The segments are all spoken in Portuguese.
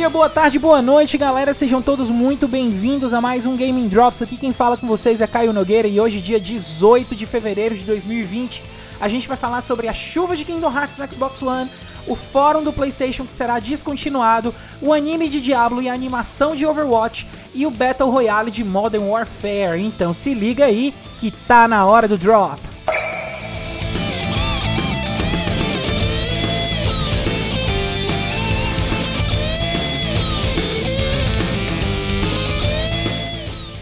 Dia, boa tarde, boa noite, galera. Sejam todos muito bem-vindos a mais um Gaming Drops. Aqui quem fala com vocês é Caio Nogueira e hoje, dia 18 de fevereiro de 2020, a gente vai falar sobre a chuva de Kingdom Hearts no Xbox One, o fórum do PlayStation que será descontinuado, o anime de Diablo e a animação de Overwatch e o Battle Royale de Modern Warfare. Então se liga aí que tá na hora do drop.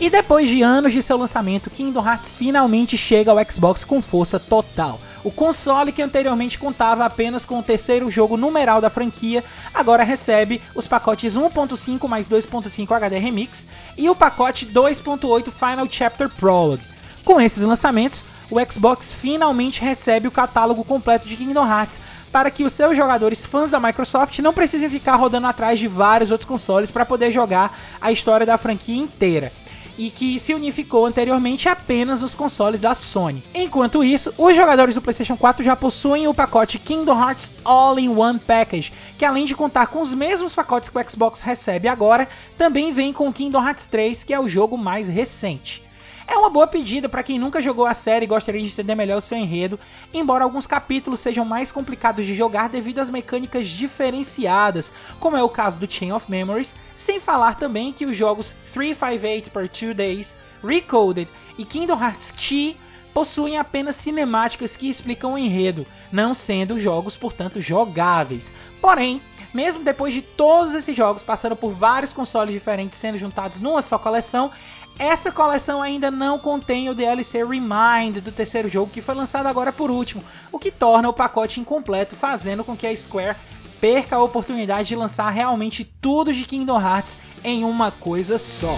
E depois de anos de seu lançamento, Kingdom Hearts finalmente chega ao Xbox com força total. O console que anteriormente contava apenas com o terceiro jogo numeral da franquia, agora recebe os pacotes 1.5 mais 2.5 HD Remix e o pacote 2.8 Final Chapter Prologue. Com esses lançamentos, o Xbox finalmente recebe o catálogo completo de Kingdom Hearts, para que os seus jogadores fãs da Microsoft não precisem ficar rodando atrás de vários outros consoles para poder jogar a história da franquia inteira e que se unificou anteriormente apenas os consoles da Sony. Enquanto isso, os jogadores do PlayStation 4 já possuem o pacote Kingdom Hearts All-in-One Package, que além de contar com os mesmos pacotes que o Xbox recebe agora, também vem com o Kingdom Hearts 3, que é o jogo mais recente. É uma boa pedida para quem nunca jogou a série e gostaria de entender melhor o seu enredo, embora alguns capítulos sejam mais complicados de jogar devido às mecânicas diferenciadas, como é o caso do Chain of Memories, sem falar também que os jogos 358 per 2 Days, Recoded e Kingdom Hearts Key possuem apenas cinemáticas que explicam o enredo, não sendo jogos, portanto, jogáveis. Porém, mesmo depois de todos esses jogos passando por vários consoles diferentes sendo juntados numa só coleção, essa coleção ainda não contém o DLC Remind do terceiro jogo, que foi lançado agora por último, o que torna o pacote incompleto, fazendo com que a Square perca a oportunidade de lançar realmente tudo de Kingdom Hearts em uma coisa só.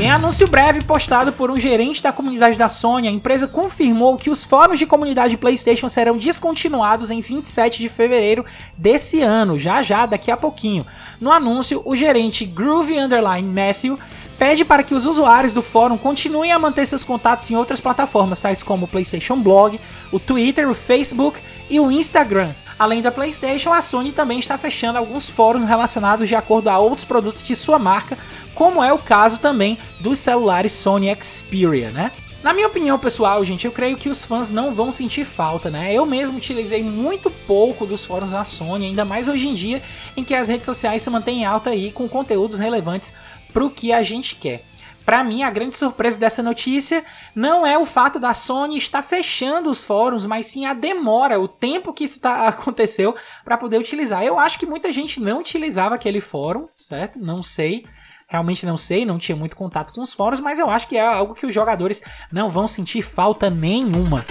Em anúncio breve postado por um gerente da comunidade da Sony, a empresa confirmou que os fóruns de comunidade PlayStation serão descontinuados em 27 de fevereiro desse ano, já já, daqui a pouquinho. No anúncio, o gerente Groovy Underline Matthew pede para que os usuários do fórum continuem a manter seus contatos em outras plataformas, tais como o PlayStation Blog, o Twitter, o Facebook e o Instagram. Além da PlayStation, a Sony também está fechando alguns fóruns relacionados de acordo a outros produtos de sua marca, como é o caso também dos celulares Sony Xperia, né? Na minha opinião pessoal, gente, eu creio que os fãs não vão sentir falta, né? Eu mesmo utilizei muito pouco dos fóruns da Sony, ainda mais hoje em dia em que as redes sociais se mantêm alta aí com conteúdos relevantes para o que a gente quer. Para mim, a grande surpresa dessa notícia não é o fato da Sony estar fechando os fóruns, mas sim a demora, o tempo que isso tá, aconteceu para poder utilizar. Eu acho que muita gente não utilizava aquele fórum, certo? Não sei. Realmente não sei, não tinha muito contato com os fóruns, mas eu acho que é algo que os jogadores não vão sentir falta nenhuma.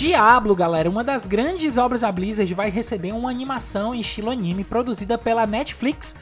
Diablo, galera, uma das grandes obras da Blizzard, vai receber uma animação em estilo anime produzida pela Netflix,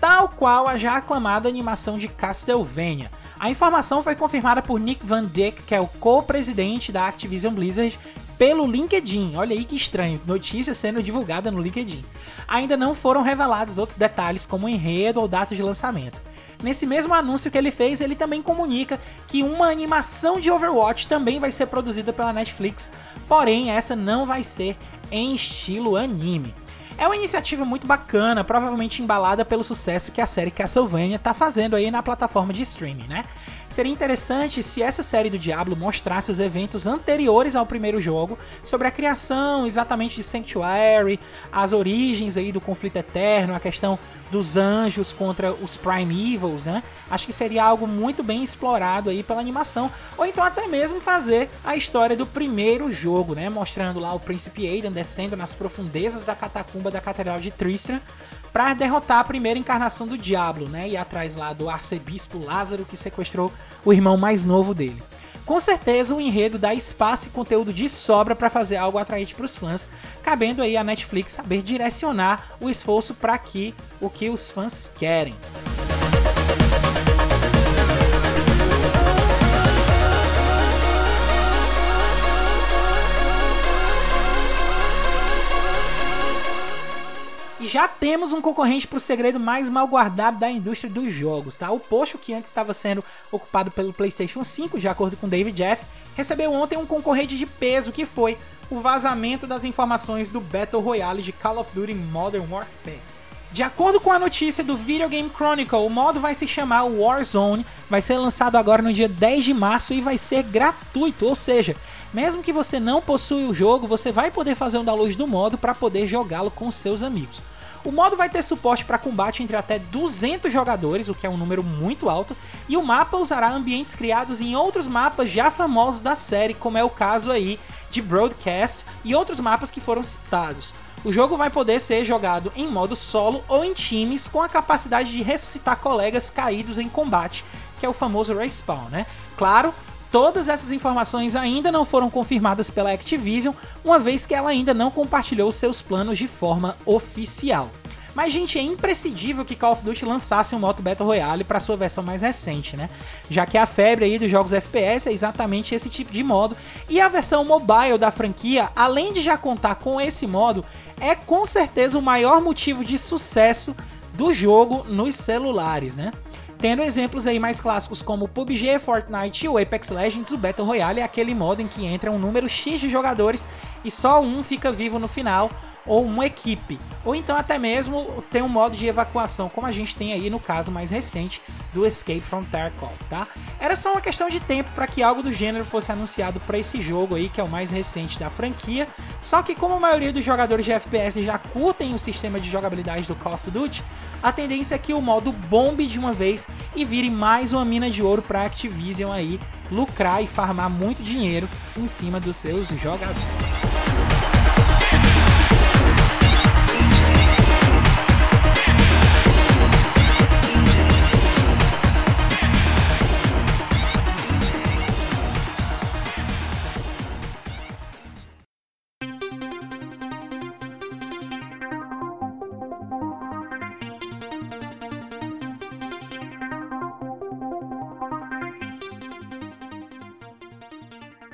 tal qual a já aclamada animação de Castlevania. A informação foi confirmada por Nick Van Dyck, que é o co-presidente da Activision Blizzard, pelo LinkedIn. Olha aí que estranho, notícia sendo divulgada no LinkedIn. Ainda não foram revelados outros detalhes como enredo ou data de lançamento. Nesse mesmo anúncio que ele fez, ele também comunica que uma animação de Overwatch também vai ser produzida pela Netflix, porém essa não vai ser em estilo anime. É uma iniciativa muito bacana, provavelmente embalada pelo sucesso que a série Castlevania está fazendo aí na plataforma de streaming, né? Seria interessante se essa série do Diablo mostrasse os eventos anteriores ao primeiro jogo, sobre a criação exatamente de Sanctuary, as origens aí do conflito eterno, a questão dos anjos contra os Primeavals, né? Acho que seria algo muito bem explorado aí pela animação, ou então até mesmo fazer a história do primeiro jogo, né? Mostrando lá o príncipe Aidan descendo nas profundezas da catacumba da Catedral de Tristram para derrotar a primeira encarnação do Diablo, né? E atrás lá do arcebispo Lázaro que sequestrou o irmão mais novo dele. Com certeza o enredo dá espaço e conteúdo de sobra para fazer algo atraente para os fãs, cabendo aí a Netflix saber direcionar o esforço para que o que os fãs querem. Já temos um concorrente para o segredo mais mal guardado da indústria dos jogos, tá? O posto que antes estava sendo ocupado pelo PlayStation 5, de acordo com David Jeff, recebeu ontem um concorrente de peso que foi o vazamento das informações do Battle Royale de Call of Duty Modern Warfare. De acordo com a notícia do Video Game Chronicle, o modo vai se chamar Warzone, vai ser lançado agora no dia 10 de março e vai ser gratuito, ou seja, mesmo que você não possui o jogo, você vai poder fazer um download do modo para poder jogá-lo com seus amigos. O modo vai ter suporte para combate entre até 200 jogadores, o que é um número muito alto, e o mapa usará ambientes criados em outros mapas já famosos da série, como é o caso aí de Broadcast e outros mapas que foram citados. O jogo vai poder ser jogado em modo solo ou em times com a capacidade de ressuscitar colegas caídos em combate, que é o famoso respawn, né? Claro, todas essas informações ainda não foram confirmadas pela Activision, uma vez que ela ainda não compartilhou seus planos de forma oficial. Mas, gente, é imprescindível que Call of Duty lançasse um modo Battle Royale para sua versão mais recente, né? Já que a febre aí dos jogos FPS é exatamente esse tipo de modo. E a versão mobile da franquia, além de já contar com esse modo, é com certeza o maior motivo de sucesso do jogo nos celulares, né? Tendo exemplos aí mais clássicos como PUBG, Fortnite o Apex Legends, o Battle Royale é aquele modo em que entra um número X de jogadores e só um fica vivo no final, ou uma equipe, ou então até mesmo tem um modo de evacuação, como a gente tem aí no caso mais recente do Escape from Tarkov, tá? Era só uma questão de tempo para que algo do gênero fosse anunciado para esse jogo aí, que é o mais recente da franquia. Só que como a maioria dos jogadores de FPS já curtem o sistema de jogabilidade do Call of Duty, a tendência é que o modo bombe de uma vez e vire mais uma mina de ouro para Activision aí lucrar e farmar muito dinheiro em cima dos seus jogadores.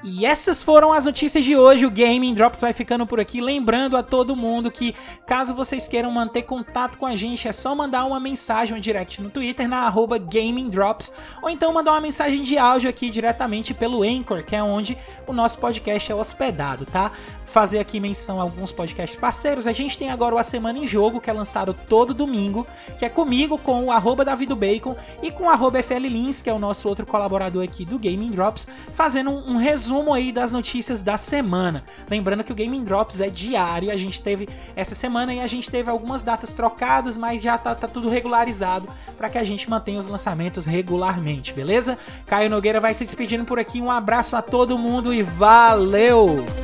E essas foram as notícias de hoje. O Gaming Drops vai ficando por aqui. Lembrando a todo mundo que, caso vocês queiram manter contato com a gente, é só mandar uma mensagem, um direct no Twitter, na arroba Gaming Drops, ou então mandar uma mensagem de áudio aqui diretamente pelo Anchor, que é onde o nosso podcast é hospedado, tá? Fazer aqui menção a alguns podcasts parceiros. A gente tem agora o A Semana em Jogo, que é lançado todo domingo, que é comigo, com o arroba Bacon e com o arroba FL Lins, que é o nosso outro colaborador aqui do Gaming Drops, fazendo um, um, resumo aí das notícias da semana. Lembrando que o Gaming Drops é diário, a gente teve essa semana e a gente teve algumas datas trocadas, mas já tá, tá tudo regularizado para que a gente mantenha os lançamentos regularmente, beleza? Caio Nogueira vai se despedindo por aqui, um abraço a todo mundo e valeu!